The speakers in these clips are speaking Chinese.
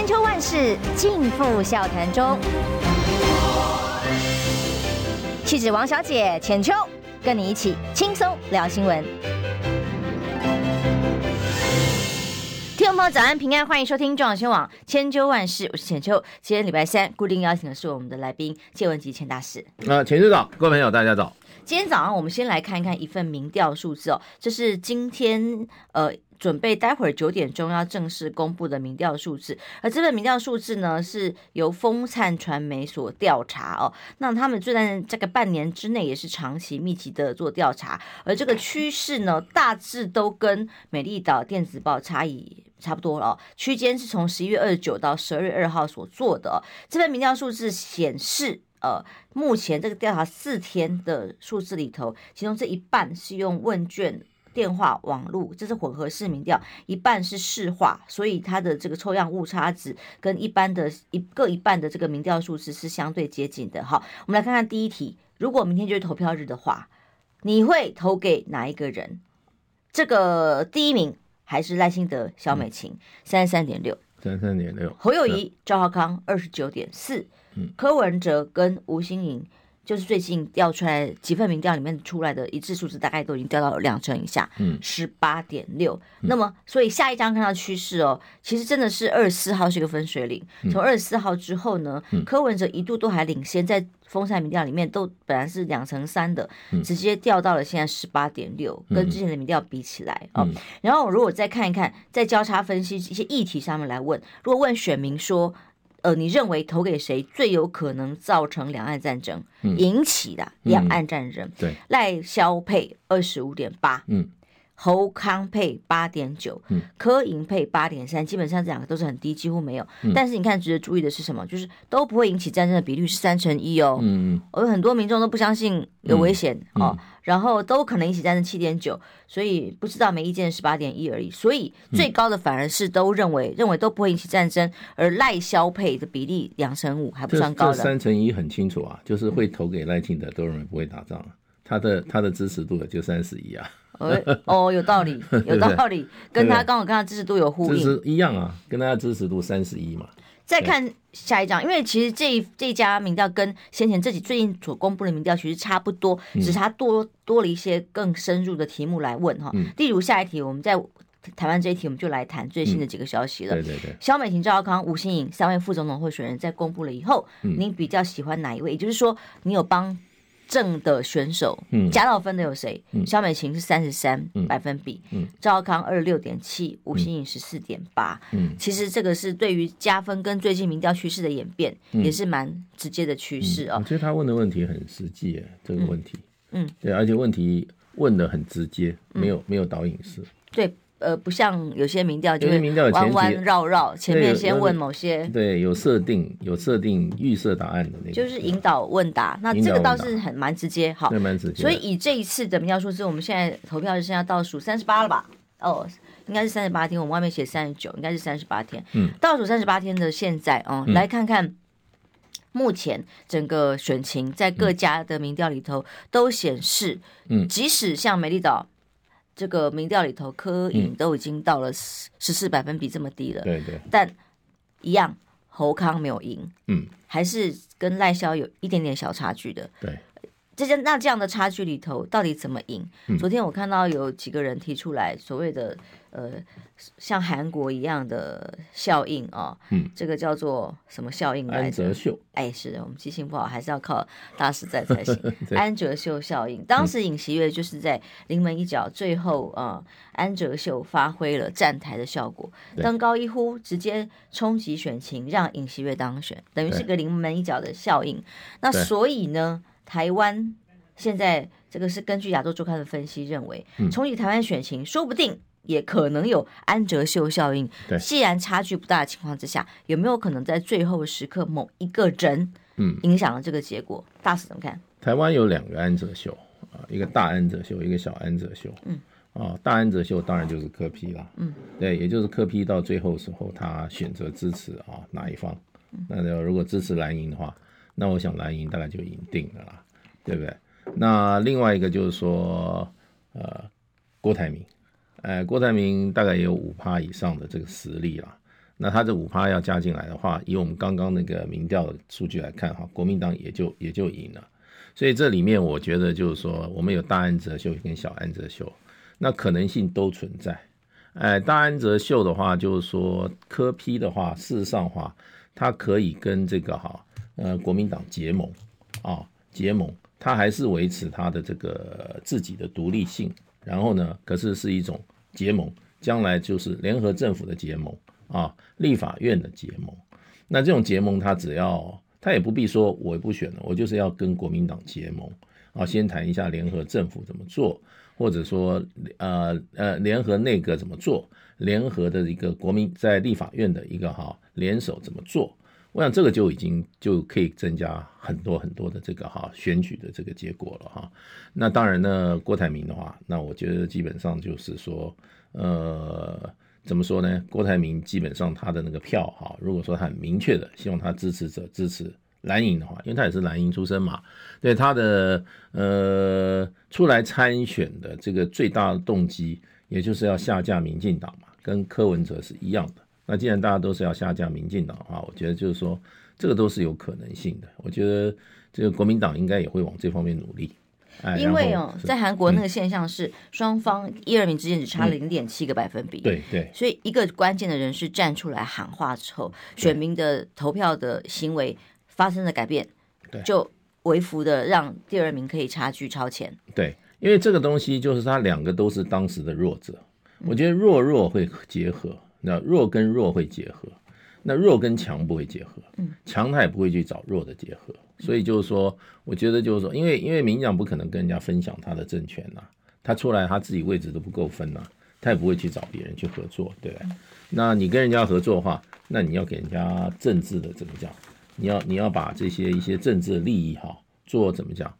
千秋万世尽付笑谈中。气质王小姐浅秋，跟你一起轻松聊新闻。听众朋友早安平安，欢迎收听中广新闻网千秋万世，我是浅秋。今天礼拜三，固定邀请的是我们的来宾谢文吉钱大使。那浅秋早，各位朋友大家早。今天早上我们先来看一看一份民调数字哦，这是今天呃。准备待会儿九点钟要正式公布的民调数字，而这份民调数字呢，是由风灿传媒所调查哦。那他们就在这个半年之内也是长期密集的做调查，而这个趋势呢，大致都跟美丽岛电子报差异差不多了哦。区间是从十一月二十九到十二月二号所做的哦。这份民调数字显示，呃，目前这个调查四天的数字里头，其中这一半是用问卷。电话、网络，这是混合式民调，一半是市话，所以它的这个抽样误差值跟一般的一各一半的这个民调数字是相对接近的。好，我们来看看第一题，如果明天就是投票日的话，你会投给哪一个人？这个第一名还是赖清德、萧美琴，三十三点六，三十三点六，侯友谊、赵浩康二十九点四，柯文哲跟吴欣盈。就是最近调出来几份民调里面出来的一致数字，大概都已经掉到了两成以下，嗯，十八点六。那么，所以下一张看到趋势哦，其实真的是二十四号是一个分水岭。从二十四号之后呢，嗯、柯文哲一度都还领先，在风扇民调里面都本来是两成三的，直接掉到了现在十八点六，跟之前的民调比起来哦。然后，如果再看一看，在交叉分析一些议题上面来问，如果问选民说。呃，你认为投给谁最有可能造成两岸战争、嗯、引起的两岸战争？嗯、对，赖萧配二十五点八，嗯，侯康配八点九，嗯，柯银配八点三，基本上这两个都是很低，几乎没有。嗯、但是你看，值得注意的是什么？就是都不会引起战争的比率是三成一哦，嗯嗯，而很多民众都不相信有危险、嗯、哦。然后都可能引起战争七点九，所以不知道没意见十八点一而已。所以最高的反而是都认为、嗯、认为都不会引起战争，而赖萧配的比例两成五还不算高的。三成一很清楚啊，就是会投给赖清德都认为不会打仗，他的他的支持度也就三十一啊。哦，有道理，有道理，跟他刚好跟他支持度有呼应，支持一样啊，跟他的支持度三十一嘛。再看下一张，因为其实这这家民调跟先前自己最近所公布的民调其实差不多，只是它多多了一些更深入的题目来问哈。例如下一题，我们在台湾这一题，我们就来谈最新的几个消息了。对对对，萧美琴、赵少康、吴欣颖三位副总统候选人，在公布了以后，您比较喜欢哪一位？也就是说，你有帮。正的选手，加到分的有谁？肖美琴是三十三百分比，赵少康二十六点七，吴欣颖十四点八。其实这个是对于加分跟最近民调趋势的演变，也是蛮直接的趋势啊。我觉得他问的问题很实际，这个问题，嗯，对，而且问题问的很直接，没有没有导引式，对。呃，不像有些民调，就是弯弯绕绕，前面先问某些，对，有设定有设定预设答案的那个，就是引导问答。那这个倒是很蛮直接，好，蛮直接。所以以这一次的民调数字，我们现在投票是剩下倒数三十八了吧？哦，应该是三十八天，我们外面写三十九，应该是三十八天。嗯，倒数三十八天的现在，哦，来看看目前整个选情，在各家的民调里头都显示，嗯，即使像美丽岛。这个民调里头，柯影都已经到了十四百分比这么低了，对对，但一样侯康没有赢，嗯，还是跟赖萧有一点点小差距的，对。这些那这样的差距里头，到底怎么赢？嗯、昨天我看到有几个人提出来所谓的呃，像韩国一样的效应啊，哦、嗯，这个叫做什么效应来着？安哲秀。哎，是的，我们记性不好，还是要靠大师在才行。安哲秀效应，当时尹锡悦就是在临门一脚，最后啊、呃，安哲秀发挥了站台的效果，登高一呼，直接冲击选情，让尹锡悦当选，等于是个临门一脚的效应。那所以呢？台湾现在这个是根据亚洲周刊的分析认为，重启台湾选情，说不定也可能有安哲秀效应。对，既然差距不大的情况之下，有没有可能在最后时刻某一个人，嗯，影响了这个结果？嗯、大使怎么看？台湾有两个安哲秀啊，一个大安哲秀，一个小安哲秀。嗯，啊，大安哲秀当然就是柯批啦。嗯，对，也就是柯批到最后时候，他选择支持啊哪一方？那如果支持蓝营的话。那我想蓝营大概就赢定了啦，对不对？那另外一个就是说，呃，郭台铭，呃，郭台铭大概也有五趴以上的这个实力啦。那他这五趴要加进来的话，以我们刚刚那个民调的数据来看哈，国民党也就也就赢了。所以这里面我觉得就是说，我们有大安哲秀跟小安哲秀，那可能性都存在。哎，大安哲秀的话，就是说科批的话，事实上话，他可以跟这个哈呃国民党结盟啊结盟，他还是维持他的这个自己的独立性。然后呢，可是是一种结盟，将来就是联合政府的结盟。啊，立法院的结盟，那这种结盟，他只要他也不必说，我不选了，我就是要跟国民党结盟啊，先谈一下联合政府怎么做，或者说呃呃联合内阁怎么做，联合的一个国民在立法院的一个哈联手怎么做，我想这个就已经就可以增加很多很多的这个哈选举的这个结果了哈。那当然呢，郭台铭的话，那我觉得基本上就是说呃。怎么说呢？郭台铭基本上他的那个票哈，如果说他很明确的希望他支持者支持蓝营的话，因为他也是蓝营出身嘛，对他的呃出来参选的这个最大的动机，也就是要下架民进党嘛，跟柯文哲是一样的。那既然大家都是要下架民进党的话，我觉得就是说这个都是有可能性的。我觉得这个国民党应该也会往这方面努力。因为哦，在韩国那个现象是双方一二名之间只差零点七个百分比，对对，所以一个关键的人士站出来喊话之后，选民的投票的行为发生了改变，对，就微幅的让第二名可以差距超前。对，因为这个东西就是他两个都是当时的弱者，我觉得弱弱会结合，那弱跟弱会结合。那弱跟强不会结合，强他也不会去找弱的结合，所以就是说，我觉得就是说，因为因为民进党不可能跟人家分享他的政权呐，他出来他自己位置都不够分呐，他也不会去找别人去合作，对不对？那你跟人家合作的话，那你要给人家政治的怎么讲？你要你要把这些一些政治的利益哈，做怎么讲？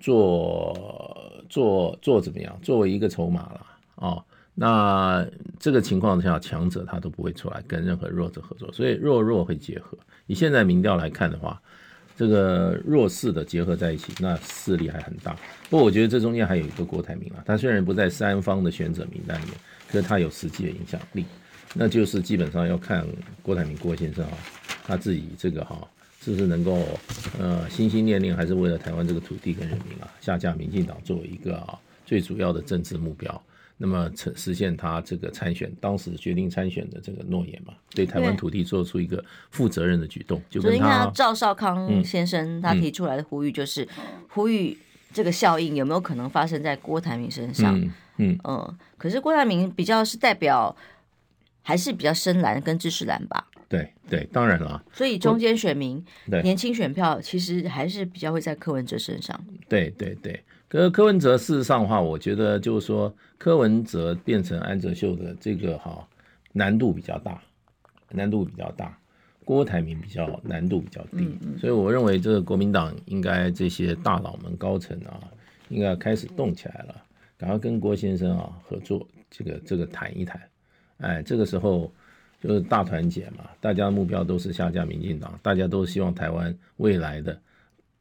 做做做怎么样？作为一个筹码了啊。那这个情况下，强者他都不会出来跟任何弱者合作，所以弱弱会结合。以现在民调来看的话，这个弱势的结合在一起，那势力还很大。不过我觉得这中间还有一个郭台铭啊，他虽然不在三方的选者名单里面，可是他有实际的影响力。那就是基本上要看郭台铭郭先生啊，他自己这个哈是不是能够呃心心念念还是为了台湾这个土地跟人民啊，下架民进党作为一个啊最主要的政治目标。那么成实现他这个参选，当时决定参选的这个诺言嘛，对台湾土地做出一个负责任的举动，就跟他赵少康先生他提出来的呼吁，就是呼吁这个效应有没有可能发生在郭台铭身上？嗯嗯，嗯，可是郭台铭比较是代表还是比较深蓝跟支持蓝吧？对对，当然了。所以中间选民年轻选票其实还是比较会在柯文哲身上。对对对。可是柯文哲事实上的话，我觉得就是说，柯文哲变成安哲秀的这个哈难度比较大，难度比较大。郭台铭比较难度比较低，所以我认为这个国民党应该这些大佬们高层啊，应该开始动起来了，赶快跟郭先生啊合作，这个这个谈一谈。哎，这个时候就是大团结嘛，大家的目标都是下架民进党，大家都希望台湾未来的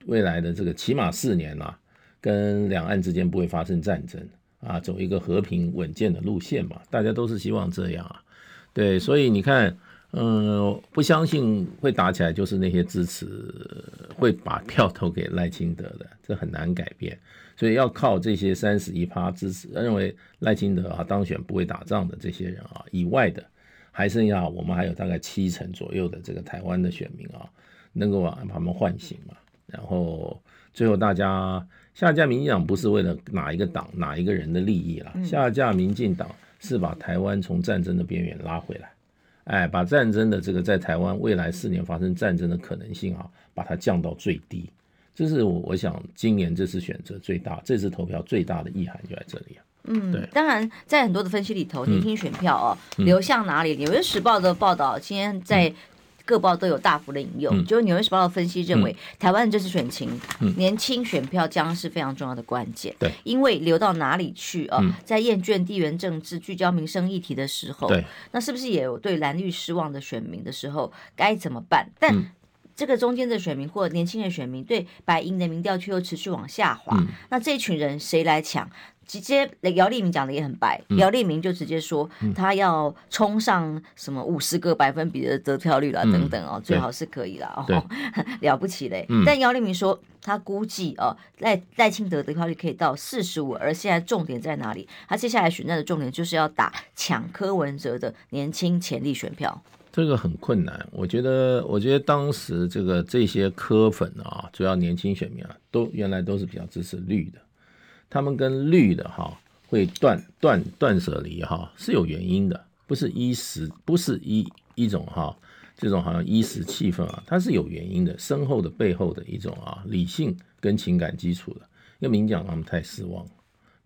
未来的这个起码四年啊。跟两岸之间不会发生战争啊，走一个和平稳健的路线嘛，大家都是希望这样啊，对，所以你看，嗯，不相信会打起来，就是那些支持会把票投给赖清德的，这很难改变，所以要靠这些三十一趴支持，认为赖清德啊当选不会打仗的这些人啊以外的，还剩下我们还有大概七成左右的这个台湾的选民啊，能够把他们唤醒嘛，然后最后大家。下架民进党不是为了哪一个党、哪一个人的利益了，下架民进党是把台湾从战争的边缘拉回来，哎，把战争的这个在台湾未来四年发生战争的可能性啊，把它降到最低。这是我我想今年这次选择最大，这次投票最大的意涵就在这里啊。嗯，对。当然，在很多的分析里头，年轻选票哦流向哪里？纽约时报的报道今天在。各报都有大幅的引用，嗯、就是《纽约时报》的分析认为，嗯、台湾这次选情，嗯、年轻选票将是非常重要的关键。对，因为流到哪里去啊？嗯、在厌倦地缘政治、聚焦民生议题的时候，对，那是不是也有对蓝绿失望的选民的时候，该怎么办？但这个中间的选民或年轻的选民对白银的民调却又持续往下滑，嗯、那这群人谁来抢？直接姚立明讲的也很白，姚立明就直接说他要冲上什么五十个百分比的得票率啦，等等哦，最好是可以啦哦，了不起嘞。但姚立明说他估计哦，赖赖清德得票率可以到四十五，而现在重点在哪里？他接下来选战的重点就是要打抢柯文哲的年轻潜力选票。这个很困难，我觉得，我觉得当时这个这些柯粉啊，主要年轻选民啊，都原来都是比较支持绿的。他们跟绿的哈会断断断舍离哈是有原因的，不是一时，不是一一种哈这种好像一时气氛啊，它是有原因的，深厚的背后的一种啊理性跟情感基础的。因为民进党他们太失望，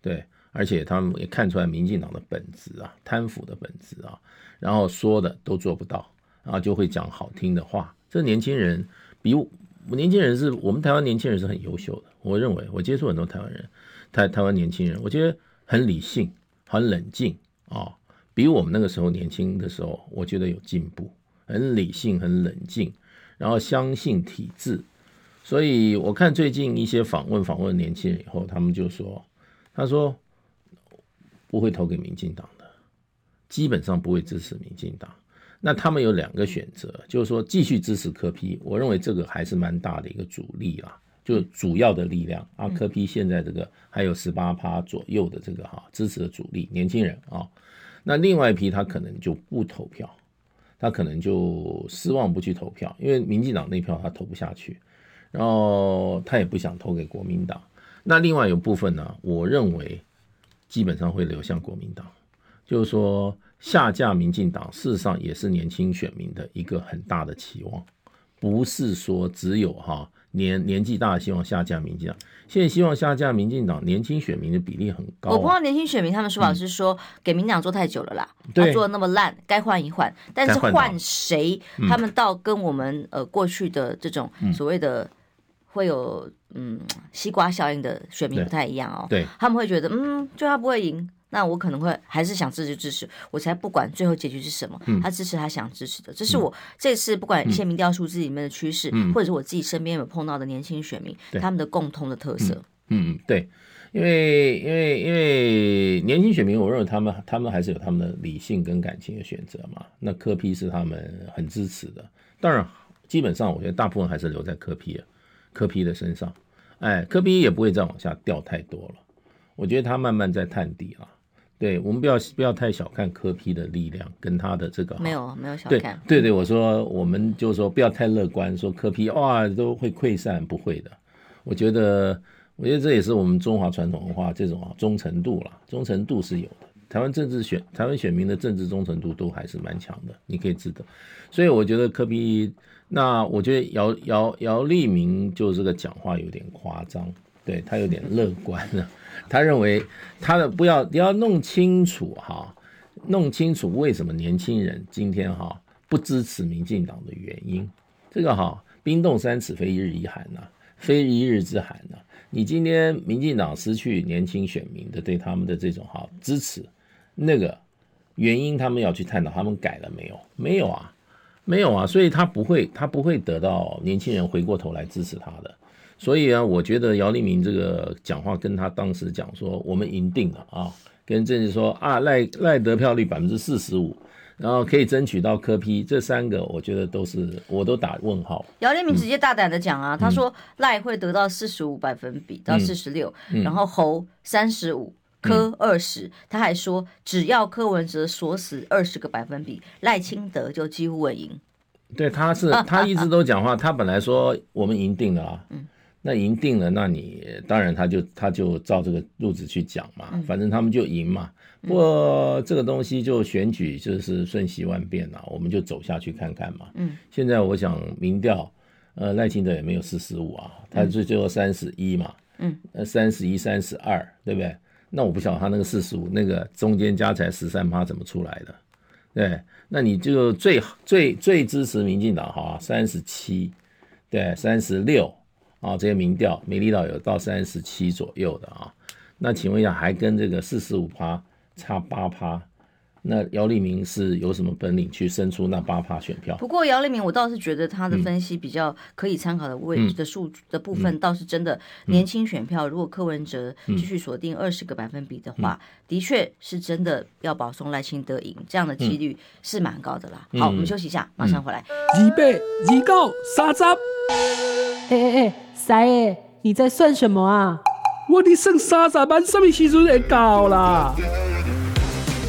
对，而且他们也看出来民进党的本质啊，贪腐的本质啊，然后说的都做不到，然后就会讲好听的话。这年轻人比我年轻人是我们台湾年轻人是很优秀的，我认为我接触很多台湾人。台台湾年轻人，我觉得很理性，很冷静啊、哦，比我们那个时候年轻的时候，我觉得有进步，很理性，很冷静，然后相信体制。所以我看最近一些访问访问年轻人以后，他们就说，他说不会投给民进党的，基本上不会支持民进党。那他们有两个选择，就是说继续支持柯批我认为这个还是蛮大的一个阻力啦。就主要的力量啊，柯批现在这个还有十八趴左右的这个哈支持的主力年轻人啊，那另外一批他可能就不投票，他可能就失望不去投票，因为民进党那票他投不下去，然后他也不想投给国民党。那另外有部分呢，我认为基本上会流向国民党，就是说下架民进党，事实上也是年轻选民的一个很大的期望，不是说只有哈。年年纪大，希望下架民进党。现在希望下架民进党，年轻选民的比例很高啊。我碰到年轻选民，他们说法是说，给民党做太久了啦，他做的那么烂，该换一换。但是换谁，他们倒跟我们呃过去的这种所谓的会有嗯西瓜效应的选民不太一样哦。对，他们会觉得嗯，就他不会赢。那我可能会还是想支持支持，我才不管最后结局是什么。他支持他想支持的，这是我这次不管一些民调数字里面的趋势，或者是我自己身边有碰到的年轻选民，他们的共通的特色。嗯嗯，对，因为因为因为年轻选民，我认为他们他们还是有他们的理性跟感情的选择嘛。那柯批是他们很支持的，当然基本上我觉得大部分还是留在柯批的，柯 P 的身上。哎，柯批也不会再往下掉太多了，我觉得他慢慢在探底了。对，我们不要不要太小看柯批的力量跟他的这个没有没有小看对对对，我说我们就说不要太乐观，说柯批哇都会溃散，不会的。我觉得我觉得这也是我们中华传统文化这种啊忠诚度啦，忠诚度是有的。台湾政治选台湾选民的政治忠诚度都还是蛮强的，你可以知道。所以我觉得柯批那我觉得姚姚姚立明就这个讲话有点夸张，对他有点乐观了。他认为他的不要你要弄清楚哈，弄清楚为什么年轻人今天哈不支持民进党的原因。这个哈冰冻三尺非一日之寒呐，非一日之寒呐。你今天民进党失去年轻选民的对他们的这种哈支持，那个原因他们要去探讨，他们改了没有？没有啊，没有啊，所以他不会他不会得到年轻人回过头来支持他的。所以啊，我觉得姚立明这个讲话跟他当时讲说，我们赢定了啊，跟政治说啊，赖赖得票率百分之四十五，然后可以争取到柯批这三个我觉得都是我都打问号。姚立明直接大胆的讲啊，嗯、他说赖会得到四十五百分比到四十六，然后侯三十五，柯二十，他还说只要柯文哲锁死二十个百分比，赖清德就几乎稳赢。对，他是他一直都讲话，他本来说我们赢定了啊。嗯那赢定了，那你当然他就他就照这个路子去讲嘛，反正他们就赢嘛。不过这个东西就选举就是瞬息万变了，我们就走下去看看嘛。嗯，现在我想民调，呃，赖清德也没有四十五啊，他最最后三十一嘛。嗯，呃，三十一、三十二，对不对？那我不晓得他那个四十五，那个中间加起来十三趴怎么出来的？对，那你就最最最支持民进党哈，三十七，对，三十六。啊，这些民调，美丽岛有到三十七左右的啊，那请问一下，还跟这个四十五趴差八趴，那姚立明是有什么本领去生出那八趴选票？不过姚立明，我倒是觉得他的分析比较可以参考的位置的数的部分，倒是真的年轻选票。如果柯文哲继续锁定二十个百分比的话，的确是真的要保送赖清德赢，这样的几率是蛮高的啦。好，我们休息一下，马上回来。二百二九三十。哎哎哎，三爷，你在算什么啊？我的剩三十万，什么时阵会到啦？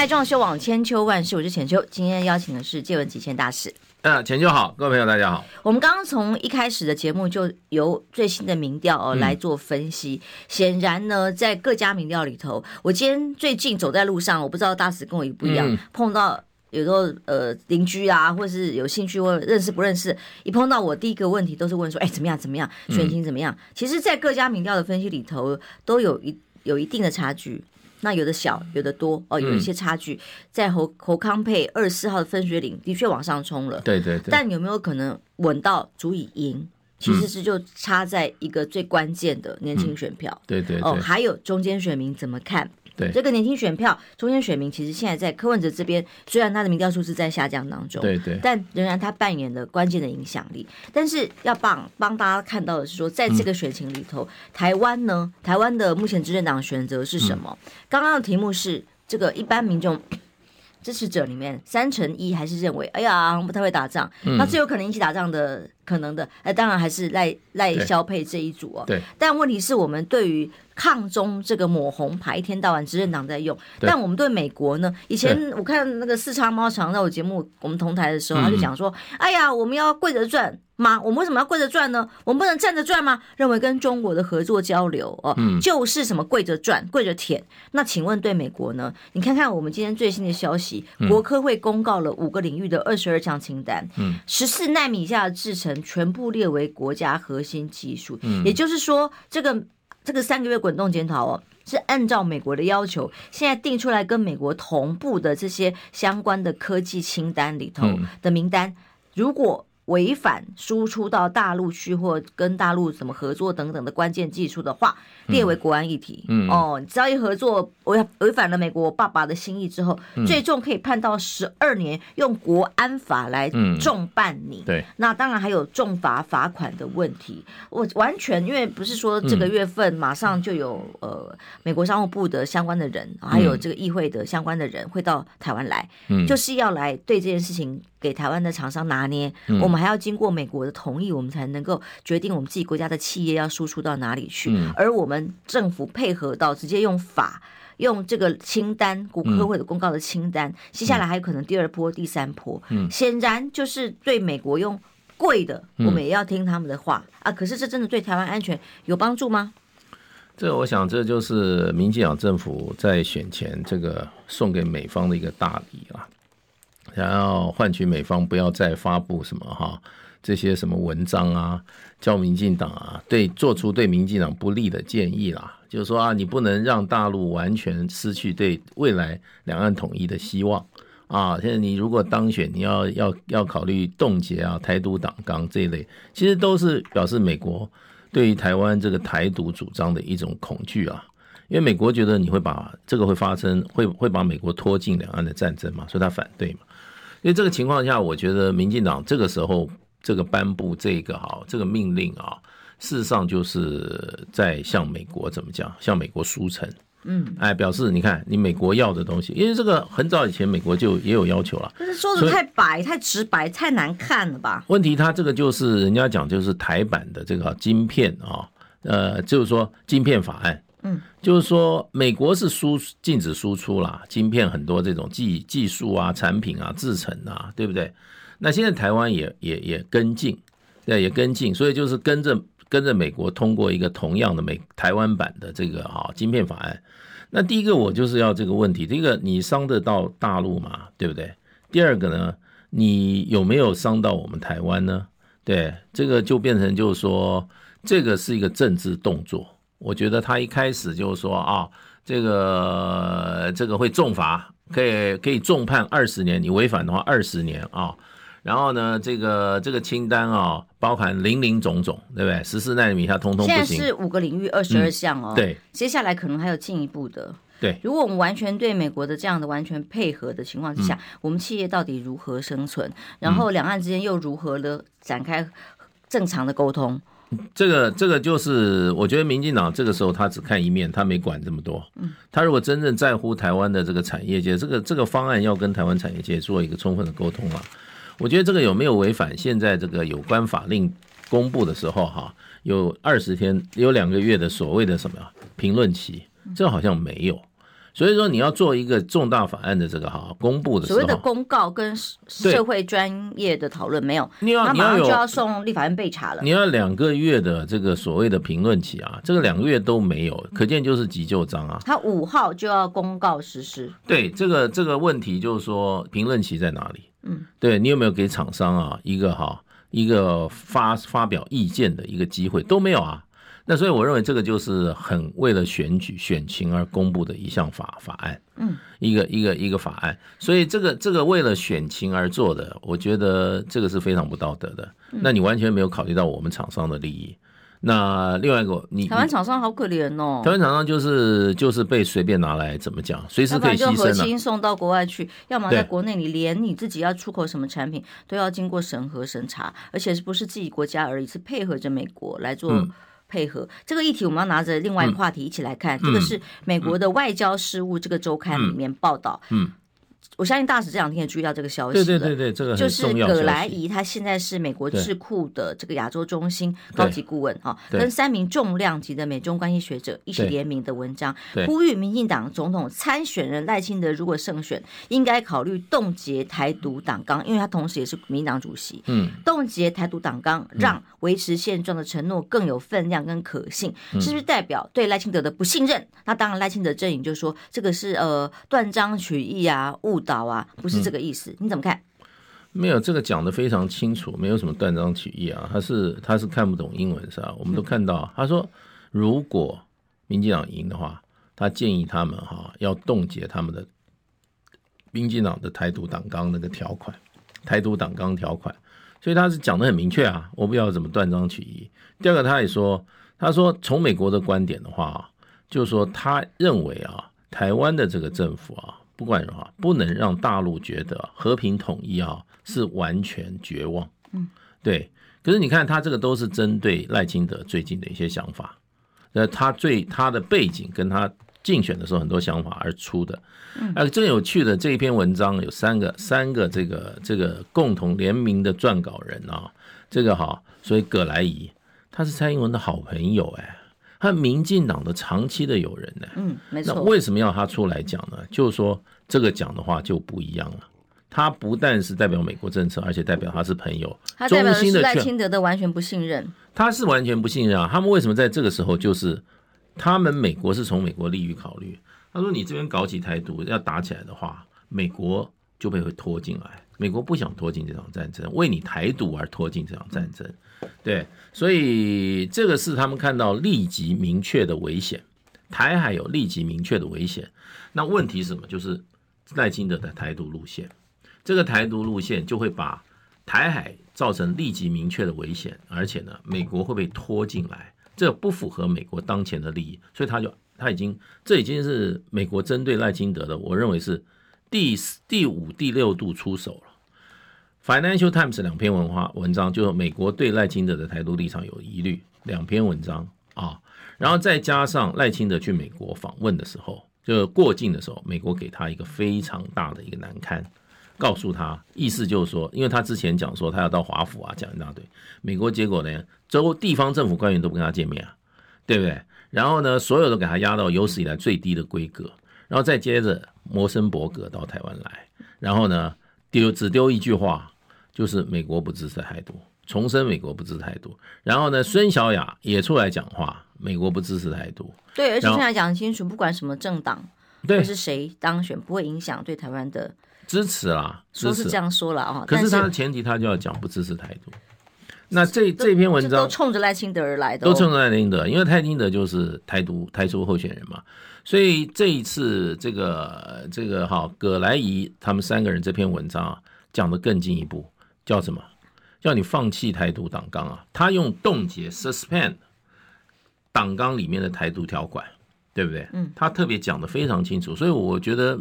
来装修网千秋万事，我是浅秋。今天邀请的是借文吉千大使。嗯，浅秋好，各位朋友大家好。我们刚刚从一开始的节目就由最新的民调哦来做分析。嗯、显然呢，在各家民调里头，我今天最近走在路上，我不知道大使跟我一不一样，嗯、碰到有时候呃邻居啊，或是有兴趣或认识不认识，一碰到我第一个问题都是问说，哎，怎么样怎么样，选情怎么样？嗯、其实，在各家民调的分析里头，都有一有一定的差距。那有的小，有的多哦，有一些差距。在侯侯康佩二十四号的分水岭的确往上冲了，对对对。但有没有可能稳到足以赢？其实是就差在一个最关键的年轻选票，对对对哦，还有中间选民怎么看？对这个年轻选票，中间选民其实现在在柯文哲这边，虽然他的民调数字在下降当中，对对，但仍然他扮演了关键的影响力。但是要帮帮大家看到的是说，在这个选情里头，嗯、台湾呢，台湾的目前执政党选择是什么？嗯、刚刚的题目是这个一般民众 支持者里面三成一还是认为，哎呀，不太会打仗，那最有可能引起打仗的。可能的，哎，当然还是赖赖萧配这一组哦。对。但问题是我们对于抗中这个抹红牌，一天到晚执政党在用。但我们对美国呢？以前我看那个四叉猫常在我节目我们同台的时候，他就讲说：“嗯、哎呀，我们要跪着赚吗？我们为什么要跪着赚呢？我们不能站着赚吗？”认为跟中国的合作交流哦，嗯、就是什么跪着赚、跪着舔。那请问对美国呢？你看看我们今天最新的消息，嗯、国科会公告了五个领域的二十二项清单，嗯，十四奈米以下的制程。全部列为国家核心技术，嗯，也就是说，这个这个三个月滚动检讨哦，是按照美国的要求，现在定出来跟美国同步的这些相关的科技清单里头的名单，如果。违反输出到大陆去或跟大陆什么合作等等的关键技术的话，列为国安议题。嗯，嗯哦，只要一合作违违反了美国爸爸的心意之后，嗯、最重可以判到十二年，用国安法来重办你。嗯、对，那当然还有重罚罚款的问题。我完全因为不是说这个月份马上就有、嗯、呃美国商务部的相关的人，还有这个议会的相关的人会到台湾来，嗯，就是要来对这件事情。给台湾的厂商拿捏，我们还要经过美国的同意，我们才能够决定我们自己国家的企业要输出到哪里去。而我们政府配合到直接用法用这个清单，国科会的公告的清单，接下来还有可能第二波、第三波。显然就是对美国用贵的，我们也要听他们的话啊。可是这真的对台湾安全有帮助吗？这我想这就是民进党政府在选前这个送给美方的一个大礼啊。想要换取美方不要再发布什么哈这些什么文章啊，叫民进党啊对做出对民进党不利的建议啦，就是说啊，你不能让大陆完全失去对未来两岸统一的希望啊。现在你如果当选，你要要要考虑冻结啊台独党纲这一类，其实都是表示美国对于台湾这个台独主张的一种恐惧啊。因为美国觉得你会把这个会发生，会会把美国拖进两岸的战争嘛，所以他反对嘛。因为这个情况下，我觉得民进党这个时候这个颁布这个哈这个命令啊，事实上就是在向美国怎么讲，向美国输诚，嗯，哎，表示你看你美国要的东西，因为这个很早以前美国就也有要求了，但是说的太白、太直白、太难看了吧？问题他这个就是人家讲就是台版的这个晶片啊，呃，就是说晶片法案。嗯，就是说，美国是输禁止输出啦，晶片很多这种技技术啊、产品啊、制成啊，对不对？那现在台湾也也也跟进，对，也跟进，所以就是跟着跟着美国通过一个同样的美台湾版的这个啊晶片法案。那第一个我就是要这个问题，第一个你伤得到大陆嘛，对不对？第二个呢，你有没有伤到我们台湾呢？对，这个就变成就是说，这个是一个政治动作。我觉得他一开始就是说啊，这个这个会重罚，可以可以重判二十年，你违反的话二十年啊。然后呢，这个这个清单啊，包含零零总总，对不对？十四纳米以下通通不行。现在是五个领域二十二项哦。对，接下来可能还有进一步的。对，如果我们完全对美国的这样的完全配合的情况之下，嗯、我们企业到底如何生存？然后两岸之间又如何的展开正常的沟通？这个这个就是我觉得民进党这个时候他只看一面，他没管这么多。嗯，他如果真正在乎台湾的这个产业界，这个这个方案要跟台湾产业界做一个充分的沟通啊。我觉得这个有没有违反现在这个有关法令公布的时候哈，有二十天有两个月的所谓的什么评论期，这好像没有。所以说你要做一个重大法案的这个哈公布的时候，所谓的公告跟社会专业的讨论没有，你要你要就要送立法院备查了。你要两个月的这个所谓的评论期啊，这个两个月都没有，可见就是急救章啊。他五号就要公告实施。对，这个这个问题就是说评论期在哪里？嗯，对你有没有给厂商啊一个哈一个发发表意见的一个机会都没有啊？那所以我认为这个就是很为了选举选情而公布的一项法法案，嗯，一个一个一个法案，所以这个这个为了选情而做的，我觉得这个是非常不道德的。那你完全没有考虑到我们厂商的利益。那另外一个，你台湾厂商好可怜哦，台湾厂商就是就是被随便拿来怎么讲，随时可以牺牲了。就核心送到国外去，要么在国内你连你自己要出口什么产品都要经过审核审查，而且是不是自己国家而已，是配合着美国来做。嗯配合这个议题，我们要拿着另外一个话题一起来看。嗯、这个是美国的外交事务这个周刊里面报道。嗯。嗯我相信大使这两天也注意到这个消息了。对对对对，这个就是葛莱仪，他现在是美国智库的这个亚洲中心高级顾问哈，跟三名重量级的美中关系学者一起联名的文章，呼吁民进党总统参选人赖清德如果胜选，应该考虑冻结台独党纲，因为他同时也是民党主席。嗯，冻结台独党纲，让维持现状的承诺更有分量跟可信，是不是代表对赖清德的不信任？那当然，赖清德阵营就说这个是呃断章取义啊，误导。早啊，不是这个意思，嗯、你怎么看？没有这个讲的非常清楚，没有什么断章取义啊。他是他是看不懂英文是吧？我们都看到，他说如果民进党赢的话，他建议他们哈要冻结他们的民进党的台独党纲那个条款，台独党纲条款。所以他是讲的很明确啊，我不要怎么断章取义。第二个，他也说，他说从美国的观点的话，啊就是说他认为啊，台湾的这个政府啊。不管如何，不能让大陆觉得和平统一啊是完全绝望。嗯，对。可是你看，他这个都是针对赖清德最近的一些想法，那，他最他的背景跟他竞选的时候很多想法而出的。嗯，而最有趣的这一篇文章有三个三个这个这个共同联名的撰稿人啊，这个哈，所以葛莱仪他是蔡英文的好朋友哎。他民进党的长期的友人呢？嗯，没错。那为什么要他出来讲呢？就是说，这个讲的话就不一样了。他不但是代表美国政策，而且代表他是朋友。他代表的是赖清德的完全不信任。他是完全不信任啊！他们为什么在这个时候就是他们美国是从美国利益考虑？他说：“你这边搞起台独要打起来的话，美国就被会拖进来。美国不想拖进这场战争，为你台独而拖进这场战争。”对，所以这个是他们看到立即明确的危险，台海有立即明确的危险。那问题是什么？就是赖清德的台独路线，这个台独路线就会把台海造成立即明确的危险，而且呢，美国会被拖进来，这不符合美国当前的利益，所以他就他已经这已经是美国针对赖清德的，我认为是第四第五、第六度出手了。Financial Times 两篇文化文章，就是美国对赖清德的台独立场有疑虑，两篇文章啊，然后再加上赖清德去美国访问的时候，就过境的时候，美国给他一个非常大的一个难堪，告诉他意思就是说，因为他之前讲说他要到华府啊，讲一大堆，美国结果呢，州地方政府官员都不跟他见面啊，对不对？然后呢，所有都给他压到有史以来最低的规格，然后再接着摩森伯格到台湾来，然后呢。丢只丢一句话，就是美国不支持台独，重申美国不支持台独。然后呢，孙小雅也出来讲话，美国不支持台独。对，而且现在讲清楚，不管什么政党，或是谁当选，不会影响对台湾的支持啦。说是这样说了啊，可是他的前提，他就要讲不支持台独。那这这篇文章都冲着赖清德而来的，都冲着赖清德，因为赖清德就是台独台独候选人嘛。所以这一次这个这个哈葛莱仪他们三个人这篇文章啊，讲的更进一步，叫什么？叫你放弃台独党纲啊！他用冻结 suspend 党纲里面的台独条款，对不对？嗯，他特别讲的非常清楚，所以我觉得。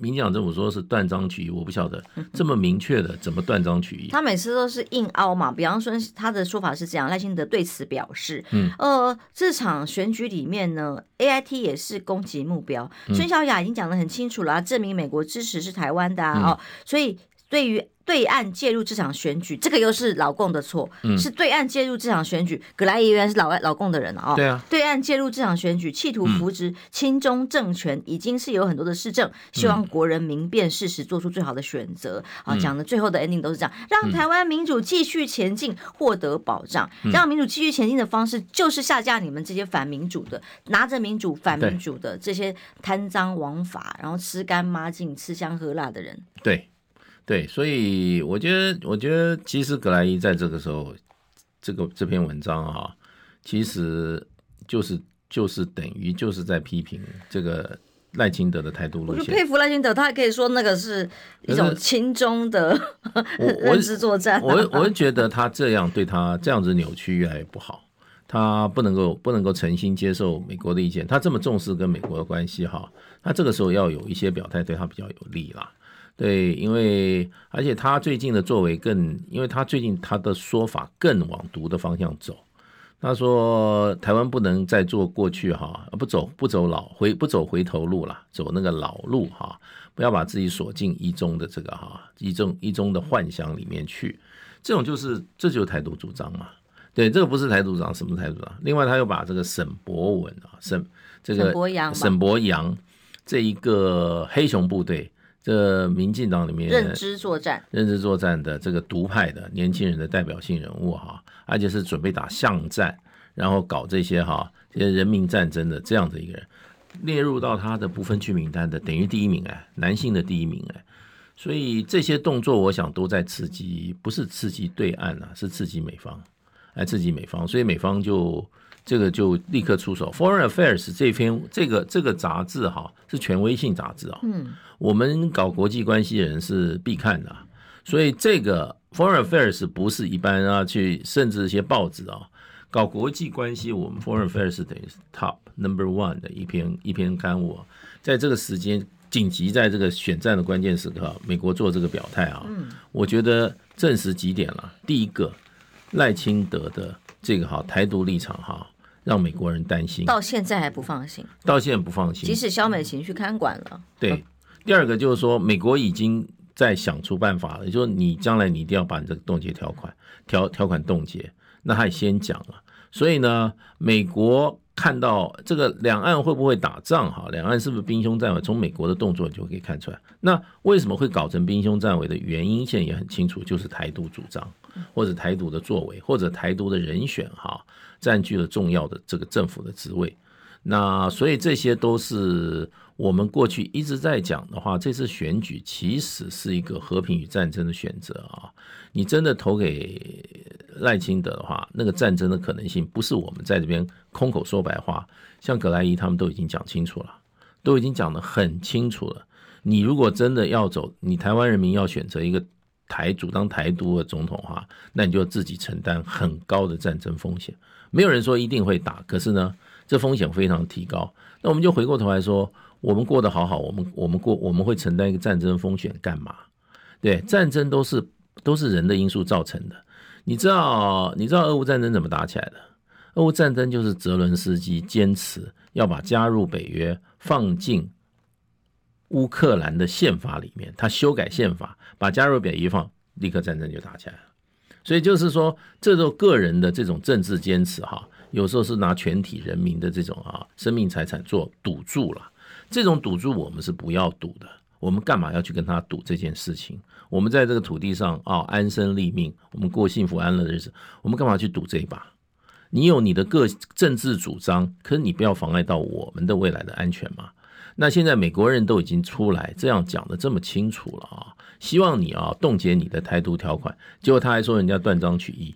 民进党政府说是断章取义，我不晓得 这么明确的怎么断章取义。他每次都是硬凹嘛，比方说他的说法是这样，赖清德对此表示，嗯，呃，这场选举里面呢，AIT 也是攻击目标。孙小雅已经讲得很清楚了，证明美国支持是台湾的啊，哦，所以对于。对岸介入这场选举，这个又是老共的错，嗯、是对岸介入这场选举。葛莱仪原是老外老共的人啊、哦，对啊，对岸介入这场选举，企图扶植亲中政权，已经是有很多的事政，希望国人明辨事实，做出最好的选择。啊、嗯，讲的最后的 ending 都是这样，让台湾民主继续前进，获得保障。让民主继续前进的方式，就是下架你们这些反民主的，拿着民主反民主的这些贪赃枉法，然后吃干抹净、吃香喝辣的人。对。对，所以我觉得，我觉得其实格莱伊在这个时候，这个这篇文章啊，其实就是就是等于就是在批评这个赖清德的态度路线。我就佩服赖清德，他还可以说那个是一种轻中的 认知作战。我我我觉得他这样对他这样子扭曲越来越不好，他不能够不能够诚心接受美国的意见。他这么重视跟美国的关系哈，他这个时候要有一些表态，对他比较有利啦。对，因为而且他最近的作为更，因为他最近他的说法更往毒的方向走。他说台湾不能再做过去哈，不走不走老回不走回头路了，走那个老路哈，不要把自己锁进一中的这个哈一中一中的幻想里面去。这种就是这就是台独主张嘛。对，这个不是台独主张，什么台独主张？另外他又把这个沈博文啊，沈这个沈博阳，沈博洋这一个黑熊部队。这民进党里面认知作战、认知作战的这个独派的年轻人的代表性人物哈，而且是准备打巷战，然后搞这些哈这些人民战争的这样的一个人，列入到他的不分区名单的，等于第一名哎，男性的第一名哎，所以这些动作我想都在刺激，不是刺激对岸啊，是刺激美方，来刺激美方，所以美方就。这个就立刻出手。Foreign Affairs 这篇这个这个杂志哈是权威性杂志啊，嗯，我们搞国际关系的人是必看的，所以这个 Foreign Affairs 不是一般啊去，甚至一些报纸啊搞国际关系，我们 Foreign Affairs 等于是 Top Number One 的一篇一篇刊物，在这个时间紧急在这个选战的关键时刻，美国做这个表态啊，嗯，我觉得证实几点了。第一个，赖清德的这个哈台独立场哈。让美国人担心，到现在还不放心，到现在不放心，即使萧美琴去看管了。对，第二个就是说，美国已经在想出办法了，也就是说，你将来你一定要把你这个冻结条款条条款冻结，那他也先讲了。所以呢，美国看到这个两岸会不会打仗？哈，两岸是不是兵凶战危？从美国的动作就可以看出来。那为什么会搞成兵凶战危的原因，现在也很清楚，就是台独主张，或者台独的作为，或者台独的人选，哈。占据了重要的这个政府的职位，那所以这些都是我们过去一直在讲的话。这次选举其实是一个和平与战争的选择啊！你真的投给赖清德的话，那个战争的可能性不是我们在这边空口说白话。像葛莱仪他们都已经讲清楚了，都已经讲得很清楚了。你如果真的要走，你台湾人民要选择一个台主张台独的总统的话，那你就自己承担很高的战争风险。没有人说一定会打，可是呢，这风险非常提高。那我们就回过头来说，我们过得好好，我们我们过我们会承担一个战争风险干嘛？对，战争都是都是人的因素造成的。你知道你知道俄乌战争怎么打起来的？俄乌战争就是泽伦斯基坚持要把加入北约放进乌克兰的宪法里面，他修改宪法，把加入北约放，立刻战争就打起来了。所以就是说，这种个人的这种政治坚持哈，有时候是拿全体人民的这种啊生命财产做赌注了。这种赌注我们是不要赌的，我们干嘛要去跟他赌这件事情？我们在这个土地上啊、安身立命，我们过幸福安乐的日子，我们干嘛去赌这一把？你有你的个政治主张，可是你不要妨碍到我们的未来的安全嘛。那现在美国人都已经出来这样讲得这么清楚了啊，希望你啊冻结你的台独条款，结果他还说人家断章取义，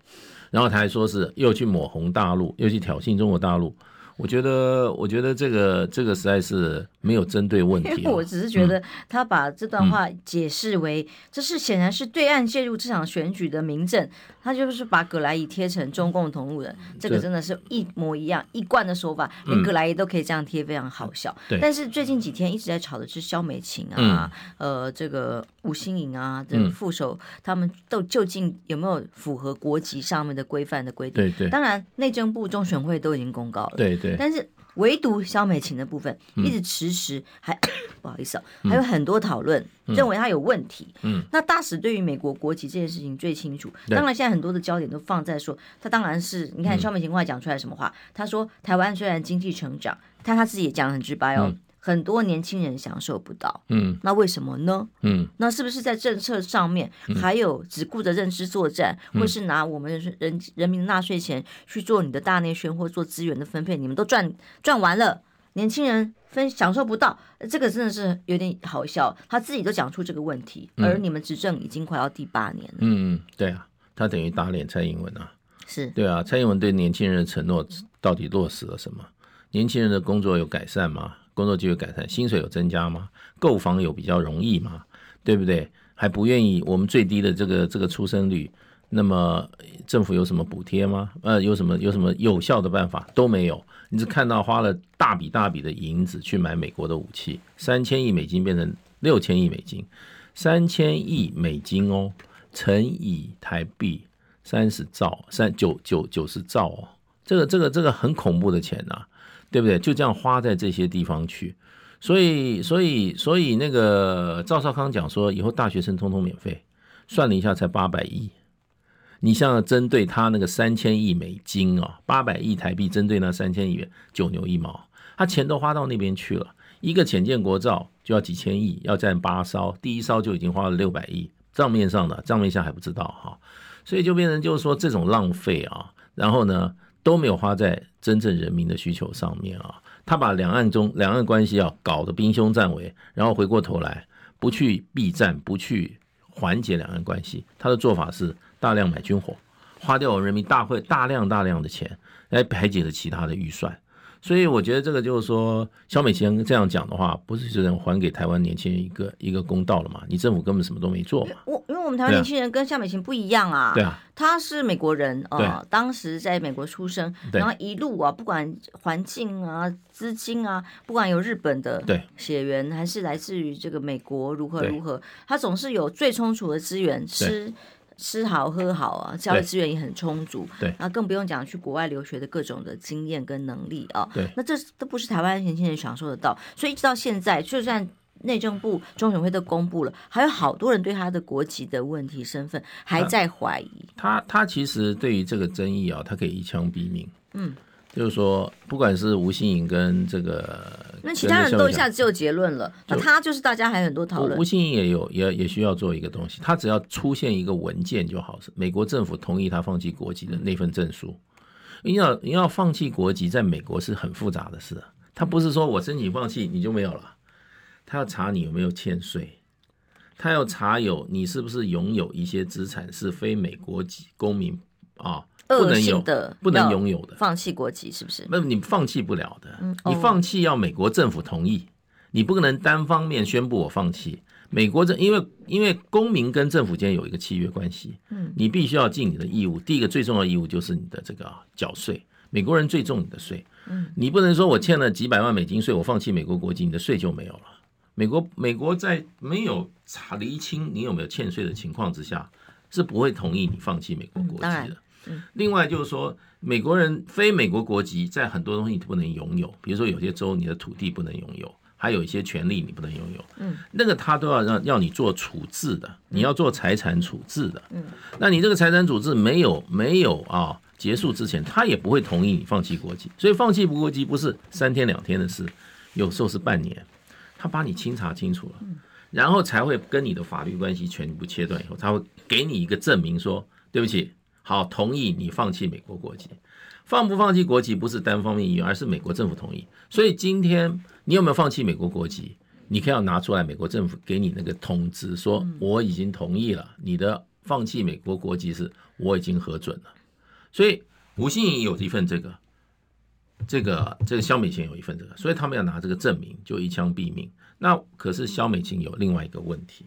然后他还说是又去抹红大陆，又去挑衅中国大陆。我觉得，我觉得这个这个实在是没有针对问题。因为我只是觉得他把这段话解释为，嗯、这是显然是对岸介入这场选举的明证。他就是把葛莱仪贴成中共同路人，这个真的是一模一样一贯的说法，连葛莱仪都可以这样贴，非常好笑。对。但是最近几天一直在吵的是萧美琴啊，呃，这个吴欣颖啊，这个副手，他们都究竟有没有符合国籍上面的规范的规定？对对。当然，内政部中选会都已经公告了。对对。但是。唯独萧美琴的部分一直迟迟还、嗯、不好意思、哦，还有很多讨论、嗯、认为他有问题。嗯，那大使对于美国国籍这件事情最清楚。当然，现在很多的焦点都放在说，他当然是你看萧美琴后来讲出来什么话？嗯、他说台湾虽然经济成长，但他自己也讲得很直白哦。嗯很多年轻人享受不到，嗯，那为什么呢？嗯，那是不是在政策上面还有只顾着认知作战，嗯、或是拿我们人人人民纳税钱去做你的大内宣或做资源的分配？你们都赚赚完了，年轻人分享受不到，这个真的是有点好笑。他自己都讲出这个问题，而你们执政已经快要第八年了。嗯嗯，对啊，他等于打脸蔡英文啊，是对啊，蔡英文对年轻人的承诺到底落实了什么？年轻人的工作有改善吗？工作机会改善，薪水有增加吗？购房有比较容易吗？对不对？还不愿意我们最低的这个这个出生率，那么政府有什么补贴吗？呃，有什么有什么有效的办法都没有。你只看到花了大笔大笔的银子去买美国的武器，三千亿美金变成六千亿美金，三千亿美金哦，乘以台币三十兆，三九九九十兆哦，这个这个这个很恐怖的钱呐、对不对？就这样花在这些地方去，所以，所以，所以那个赵少康讲说，以后大学生通通免费，算了一下才八百亿。你像针对他那个三千亿美金啊，八百亿台币，针对那三千亿元，九牛一毛，他钱都花到那边去了。一个浅建国造就要几千亿，要占八艘，第一艘就已经花了六百亿，账面上的账面上还不知道哈，所以就变成就是说这种浪费啊，然后呢？都没有花在真正人民的需求上面啊！他把两岸中两岸关系啊搞得兵凶战危，然后回过头来不去避战，不去缓解两岸关系，他的做法是大量买军火，花掉我们人民大会大量大量的钱来排解了其他的预算。所以我觉得这个就是说，萧美琴这样讲的话，不是只能还给台湾年轻人一个一个公道了吗？你政府根本什么都没做嘛。我因为我们台湾年轻人跟萧美琴不一样啊。对啊。他是美国人啊，呃、当时在美国出生，然后一路啊，不管环境啊、资金啊，不管有日本的血缘，还是来自于这个美国如何如何，他总是有最充足的资源吃。吃好喝好啊，教育资源也很充足，对，那更不用讲去国外留学的各种的经验跟能力啊，对，那这都不是台湾年轻人享受得到，所以一直到现在，就算内政部、中选会都公布了，还有好多人对他的国籍的问题、身份还在怀疑。他他，他其实对于这个争议啊，他可以一枪毙命，嗯。就是说，不管是吴欣颖跟这个，那其他人都一下子就有结论了，那他就是大家还很多讨论。吴欣颖也有也也需要做一个东西，他只要出现一个文件就好，是美国政府同意他放弃国籍的那份证书。你要你要放弃国籍，在美国是很复杂的事，他不是说我申请放弃你就没有了，他要查你有没有欠税，他要查有你是不是拥有一些资产是非美国籍公民啊。不能有的，不能拥有的，放弃国籍是不是？那你放弃不了的，你放弃要美国政府同意，你不可能单方面宣布我放弃。美国这因为因为公民跟政府间有一个契约关系，嗯，你必须要尽你的义务。第一个最重要的义务就是你的这个缴税，美国人最重你的税，嗯，你不能说我欠了几百万美金税，我放弃美国国籍，你的税就没有了。美国美国在没有查厘清你有没有欠税的情况之下，是不会同意你放弃美国国籍的。另外就是说，美国人非美国国籍在很多东西你不能拥有，比如说有些州你的土地不能拥有，还有一些权利你不能拥有。嗯，那个他都要让要你做处置的，你要做财产处置的。嗯，那你这个财产处置没有没有啊结束之前，他也不会同意你放弃国籍。所以放弃不国籍不是三天两天的事，有时候是半年，他把你清查清楚了。然后才会跟你的法律关系全部切断以后，他会给你一个证明说，对不起，好，同意你放弃美国国籍。放不放弃国籍不是单方面意愿，而是美国政府同意。所以今天你有没有放弃美国国籍？你可以要拿出来，美国政府给你那个通知，说我已经同意了，你的放弃美国国籍是我已经核准了。所以吴欣颖有一份这个，这个这个肖美琴有一份这个，所以他们要拿这个证明，就一枪毙命。那可是肖美琴有另外一个问题，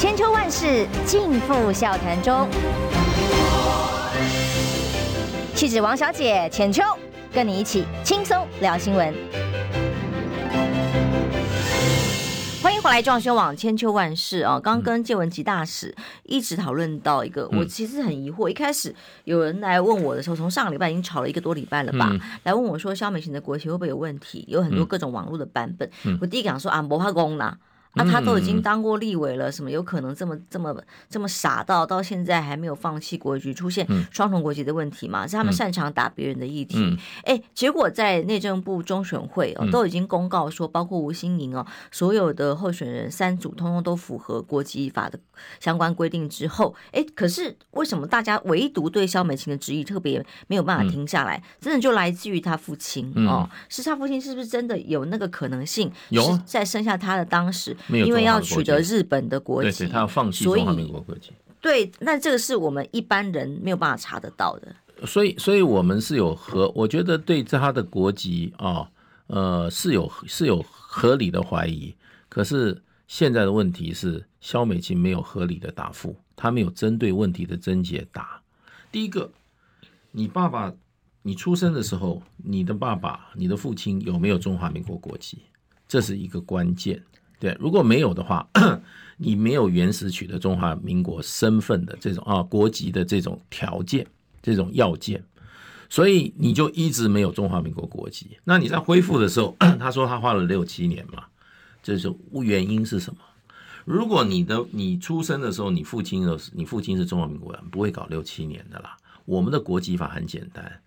千秋万世尽付笑谈中。气质王小姐浅秋，跟你一起轻松聊新闻。欢迎回来，装修网千秋万世啊！刚跟建文吉大使一直讨论到一个，我其实很疑惑。一开始有人来问我的时候，从上个礼拜已经吵了一个多礼拜了吧？来问我说，肖美琴的国旗会不会有问题？有很多各种网络的版本。我第一个讲说啊，不怕公啦。啊，他都已经当过立委了，什么有可能这么这么这么傻到到现在还没有放弃国籍，出现双重国籍的问题嘛？是他们擅长打别人的议题。哎，结果在内政部中选会哦，都已经公告说，包括吴欣盈哦，所有的候选人三组通通都符合国籍法的相关规定之后，哎，可是为什么大家唯独对肖美琴的质疑特别没有办法停下来？真的就来自于他父亲哦，是他父亲是不是真的有那个可能性？有在生下他的当时。因为要取得日本的国籍，对，他要放弃中华民国国籍。对，那这个是我们一般人没有办法查得到的。所以，所以我们是有合，我觉得对他的国籍啊，呃，是有是有合理的怀疑。可是现在的问题是，肖美琴没有合理的答复，他没有针对问题的症结答。第一个，你爸爸，你出生的时候，你的爸爸，你的父亲有没有中华民国国籍？这是一个关键。对，如果没有的话，你没有原始取得中华民国身份的这种啊国籍的这种条件、这种要件，所以你就一直没有中华民国国籍。那你在恢复的时候，他说他花了六七年嘛，这是原因是什么？如果你的你出生的时候，你父亲的你父亲是中华民国人，不会搞六七年的啦。我们的国籍法很简单，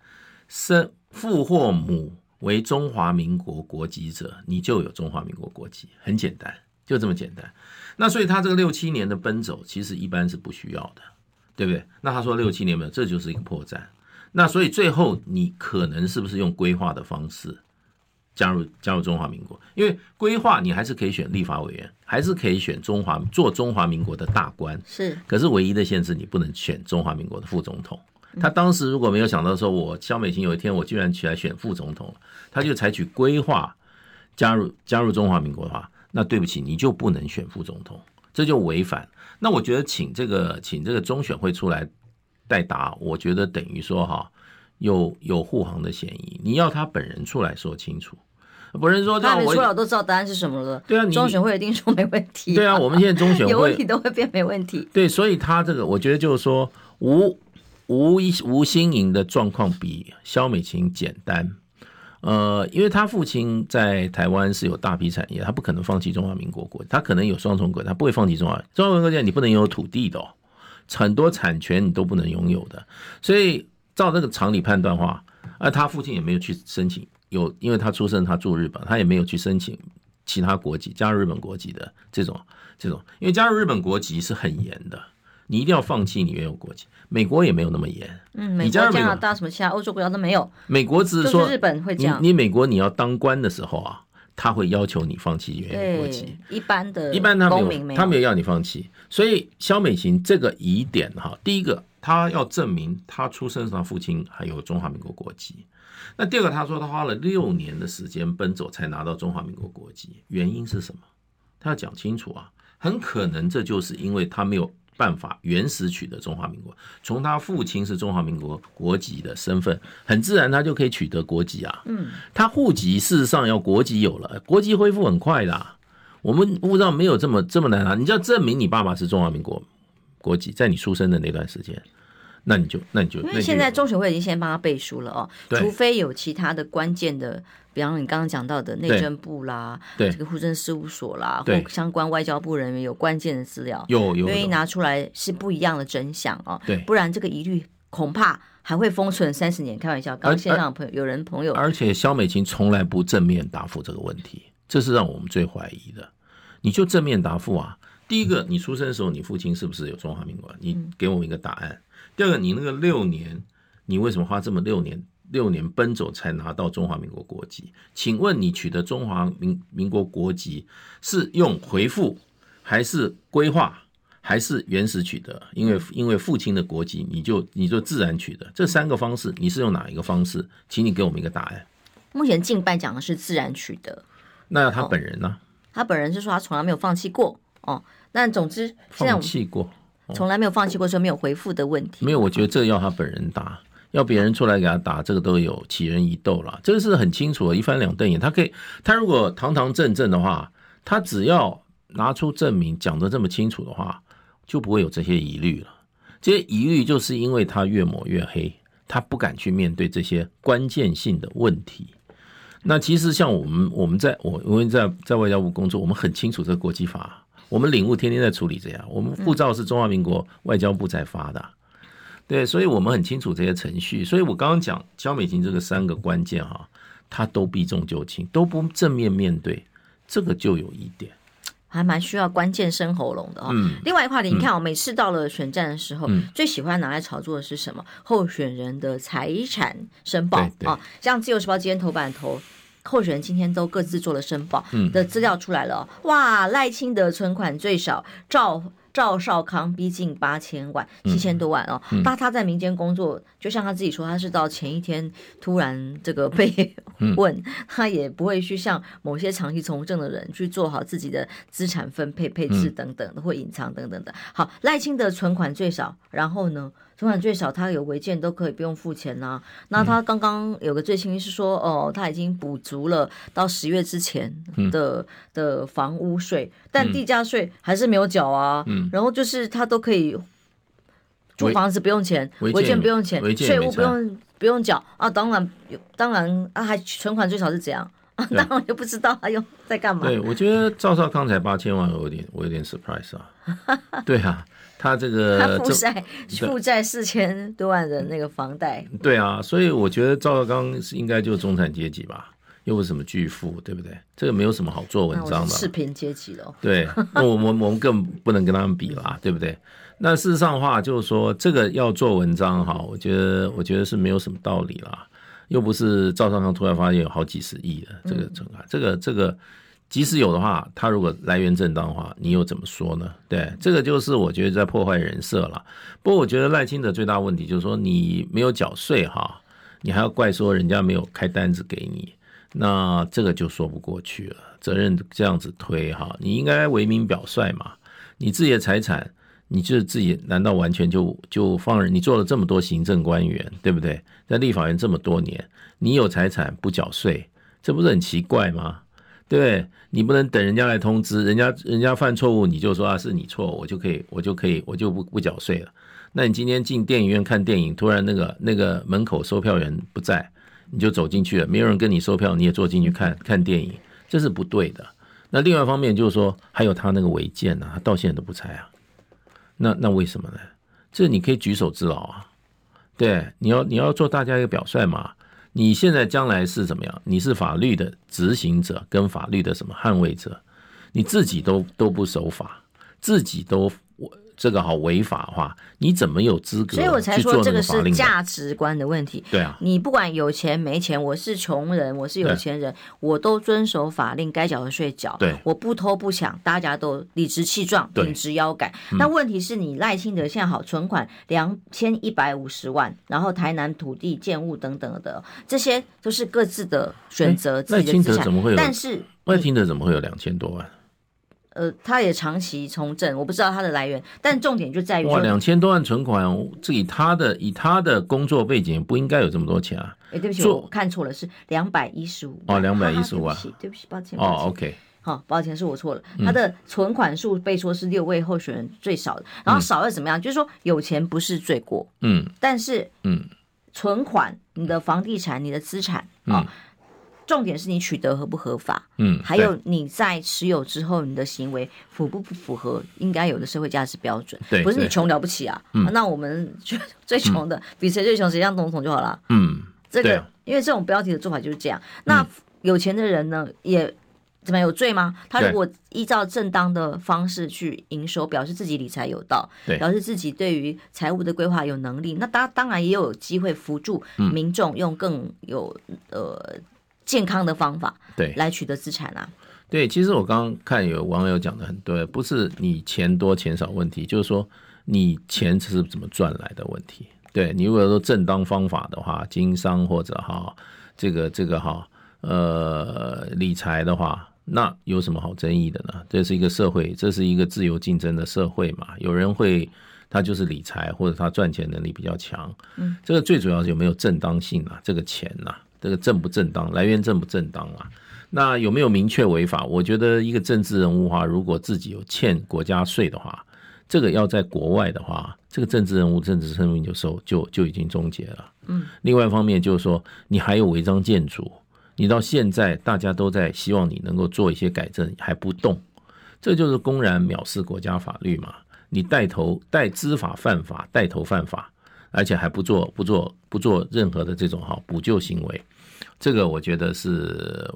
生父或母。为中华民国国籍者，你就有中华民国国籍，很简单，就这么简单。那所以他这个六七年的奔走，其实一般是不需要的，对不对？那他说六七年没有，这就是一个破绽。那所以最后你可能是不是用规划的方式加入加入中华民国？因为规划你还是可以选立法委员，还是可以选中华做中华民国的大官，是。可是唯一的限制，你不能选中华民国的副总统。他当时如果没有想到说，我萧美琴有一天我居然起来选副总统，他就采取规划加入加入中华民国的话，那对不起，你就不能选副总统，这就违反。那我觉得请这个请这个中选会出来代答，我觉得等于说哈，有有护航的嫌疑。你要他本人出来说清楚，不是说他没出来我都知道答案是什么了。对啊，中选会一定说没问题。对啊，我们现在中选会有问题都会变没问题。对，所以他这个我觉得就是说无。吴一吴欣盈的状况比萧美琴简单，呃，因为他父亲在台湾是有大批产业，他不可能放弃中华民国国，他可能有双重国，他不会放弃中华。中华民国国，你不能拥有土地的，哦，很多产权你都不能拥有的。所以照这个常理判断话，而他父亲也没有去申请有，因为他出生他住日本，他也没有去申请其他国籍加入日本国籍的这种这种，因为加入日本国籍是很严的。你一定要放弃你原有国籍，美国也没有那么严。嗯，美国、加拿大什么其他欧洲国家都没有。美国只是说日本会这样。你美国你要当官的时候啊，他会要求你放弃原有国籍。一般的，一般他没有，他没有要你放弃。所以肖美琴这个疑点哈，第一个他要证明他出生时他父亲还有中华民国国籍。那第二个他说他花了六年的时间奔走才拿到中华民国国籍，原因是什么？他要讲清楚啊。很可能这就是因为他没有。办法原始取得中华民国，从他父亲是中华民国国籍的身份，很自然他就可以取得国籍啊。嗯，他户籍事实上要国籍有了，国籍恢复很快的。我们护照没有这么这么难拿，你就要证明你爸爸是中华民国国籍，在你出生的那段时间。那你就，那你就，因为现在中选会已经先帮他背书了哦，除非有其他的关键的，比方你刚刚讲到的内政部啦，对，这个户政事务所啦，或相关外交部人员有关键的资料，有有愿意拿出来是不一样的真相哦，对，不然这个疑虑恐怕还会封存三十年。开玩笑，刚线上朋友有人朋友，而且肖美琴从来不正面答复这个问题，这是让我们最怀疑的。你就正面答复啊，第一个，你出生的时候，你父亲是不是有中华民国？你给我们一个答案。第二个，你那个六年，你为什么花这么六年六年奔走才拿到中华民国国籍？请问你取得中华民民国国籍是用回复，还是规划，还是原始取得？因为因为父亲的国籍，你就你就自然取得。这三个方式，你是用哪一个方式？请你给我们一个答案。目前近半讲的是自然取得。那他本人呢？哦，他本人是说他从来没有放弃过哦。那总之，放弃过。从来没有放弃过，说没有回复的问题。没有，我觉得这个要他本人答，要别人出来给他答，这个都有杞人疑窦了。这个是很清楚的，一翻两瞪眼。他可以，他如果堂堂正正的话，他只要拿出证明，讲得这么清楚的话，就不会有这些疑虑了。这些疑虑就是因为他越抹越黑，他不敢去面对这些关键性的问题。那其实像我们，我们在我因为在在外交部工作，我们很清楚这个国际法。我们领悟天天在处理这样，我们护照是中华民国外交部在发的，对，所以我们很清楚这些程序。所以我刚刚讲焦美琴这个三个关键哈，他都避重就轻，都不正面面对，这个就有一点，还蛮需要关键生喉咙的哦。嗯，另外一个话题，你看我每次到了选战的时候，最喜欢拿来炒作的是什么？候选人的财产申报啊，像自由时报今天头版头。候选人今天都各自做了申报的资料出来了，哇，赖清德存款最少，赵赵少康逼近八千万，七千多万哦。但他在民间工作，就像他自己说，他是到前一天突然这个被 问，他也不会去像某些长期从政的人去做好自己的资产分配配置等等的，会隐藏等等的。好，赖清德存款最少，然后呢？存款最少，他有违建都可以不用付钱呐、啊。那他刚刚有个最新是说，哦，他已经补足了到十月之前的的房屋税，但地价税还是没有缴啊。然后就是他都可以租房子不用钱，违建不用钱，税务不用不用缴啊。当然当然啊，还存款最少是怎样啊？那我就不知道他用在干嘛。对，我觉得赵少康才八千万，我有点我有点 surprise 啊。对啊。他这个 他负债负债四千多万的那个房贷，对啊，所以我觉得赵少刚是应该就是中产阶级吧，又不是什么巨富，对不对？这个没有什么好做文章的，是赤贫阶级了。对，那我们我们更不能跟他们比啦，对不对？那事实上的话，就是说这个要做文章哈，我觉得我觉得是没有什么道理啦，又不是赵少刚突然发现有好几十亿的这个存款，这个这个。即使有的话，他如果来源正当的话，你又怎么说呢？对，这个就是我觉得在破坏人设了。不过我觉得赖清德最大问题就是说你没有缴税哈，你还要怪说人家没有开单子给你，那这个就说不过去了。责任这样子推哈，你应该为民表率嘛。你自己的财产，你就自己难道完全就就放任？你做了这么多行政官员，对不对？在立法院这么多年，你有财产不缴税，这不是很奇怪吗？对，你不能等人家来通知，人家人家犯错误，你就说啊是你错，我就可以我就可以我就不不缴税了。那你今天进电影院看电影，突然那个那个门口售票员不在，你就走进去了，没有人跟你售票，你也坐进去看看电影，这是不对的。那另外一方面就是说，还有他那个违建啊，他到现在都不拆啊。那那为什么呢？这你可以举手之劳啊。对，你要你要做大家一个表率嘛。你现在将来是怎么样？你是法律的执行者跟法律的什么捍卫者？你自己都都不守法，自己都。这个好违法的话，你怎么有资格？所以我才说这个是价值观的问题。对啊，你不管有钱没钱，我是穷人，我是有钱人，我都遵守法令，该缴的税缴。对，我不偷不抢，大家都理直气壮，挺直腰杆。那问题是你赖清德现在好存款两千一百五十万，然后台南土地建物等等的，这些都是各自的选择。赖清德怎么会有？但是赖清德怎么会有两千多万？呃，他也长期从政，我不知道他的来源，但重点就在于哇，两千多万存款，这以他的以他的工作背景，不应该有这么多钱啊！哎，对不起，我看错了，是两百一十五哦，两百一十五万，对不起，抱歉，哦，OK，好，抱歉是我错了，他的存款数被说是六位候选人最少的，嗯、然后少了怎么样？就是说有钱不是罪过，嗯，但是嗯，存款、你的房地产、你的资产啊。嗯重点是你取得合不合法，嗯，还有你在持有之后，你的行为符不不符合应该有的社会价值标准？对，不是你穷了不起啊，嗯、那我们就最穷的、嗯、比谁最穷谁当总统就好了。嗯，这个、啊、因为这种标题的做法就是这样。那有钱的人呢，也怎么有罪吗？他如果依照正当的方式去营收，表示自己理财有道，表示自己对于财务的规划有能力，那当当然也有机会辅助民众用更有、嗯、呃。健康的方法，对，来取得资产啊。对，其实我刚刚看有网友讲的很对，不是你钱多钱少问题，就是说你钱是怎么赚来的问题。对，你如果说正当方法的话，经商或者哈这个这个哈呃理财的话，那有什么好争议的呢？这是一个社会，这是一个自由竞争的社会嘛。有人会他就是理财或者他赚钱能力比较强，嗯，这个最主要是有没有正当性啊？这个钱呐、啊。这个正不正当，来源正不正当啊？那有没有明确违法？我觉得一个政治人物哈，如果自己有欠国家税的话，这个要在国外的话，这个政治人物政治生命就受就就已经终结了。嗯。另外一方面就是说，你还有违章建筑，你到现在大家都在希望你能够做一些改正，还不动，这就是公然藐视国家法律嘛？你带头带知法犯法，带头犯法，而且还不做不做不做任何的这种哈补救行为。这个我觉得是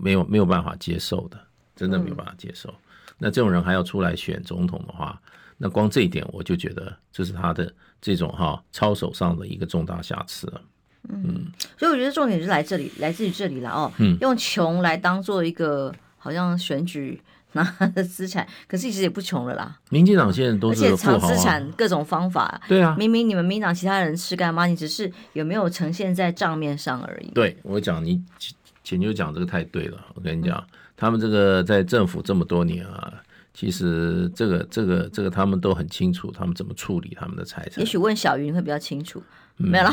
没有没有办法接受的，真的没有办法接受。嗯、那这种人还要出来选总统的话，那光这一点我就觉得这是他的这种哈操守上的一个重大瑕疵了。嗯，所以我觉得重点是来这里，来自于这里了哦。嗯，用穷来当做一个好像选举。拿的 资产，可是其实也不穷了啦。民进党现在都是富豪啊，而且藏资产各种方法。对啊，明明你们民党其他人吃干妈，你只是有没有呈现在账面上而已。对，我讲你前就讲这个太对了。我跟你讲，嗯、他们这个在政府这么多年啊，其实这个这个这个他们都很清楚，他们怎么处理他们的财产。也许问小云会比较清楚。没了，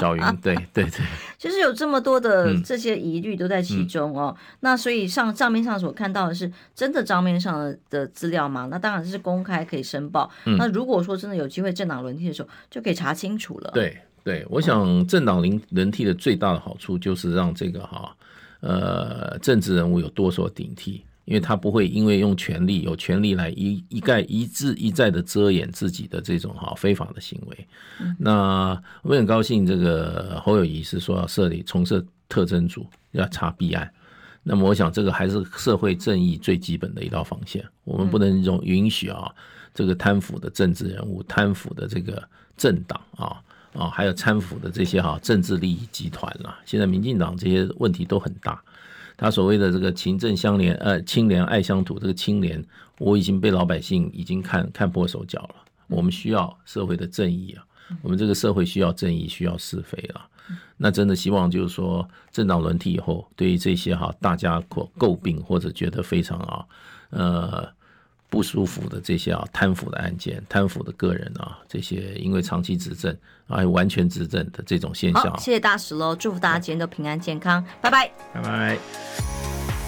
小云，对对对，就是有这么多的这些疑虑都在其中哦。嗯、那所以上账面上所看到的是真的账面上的的资料吗？那当然是公开可以申报。嗯、那如果说真的有机会政党轮替的时候，就可以查清楚了。对对，我想政党轮轮替的最大的好处就是让这个哈呃政治人物有多所顶替。因为他不会因为用权力有权力来一一概一字一再的遮掩自己的这种哈非法的行为。那我很高兴，这个侯友谊是说要设立重设特征组，要查弊案。那么我想这个还是社会正义最基本的一道防线，我们不能容允许啊这个贪腐的政治人物、贪腐的这个政党啊啊，还有贪腐的这些哈政治利益集团啦。现在民进党这些问题都很大。他所谓的这个勤政相连，呃，清廉爱乡土，这个清廉，我已经被老百姓已经看看破手脚了。我们需要社会的正义啊，我们这个社会需要正义，需要是非啊。那真的希望就是说，政党轮替以后，对于这些哈大家诟诟病或者觉得非常啊，呃。不舒服的这些啊，贪腐的案件、贪腐的个人啊，这些因为长期执政啊，完全执政的这种现象。好，谢谢大使喽，祝福大家今天都平安健康，拜拜，拜拜。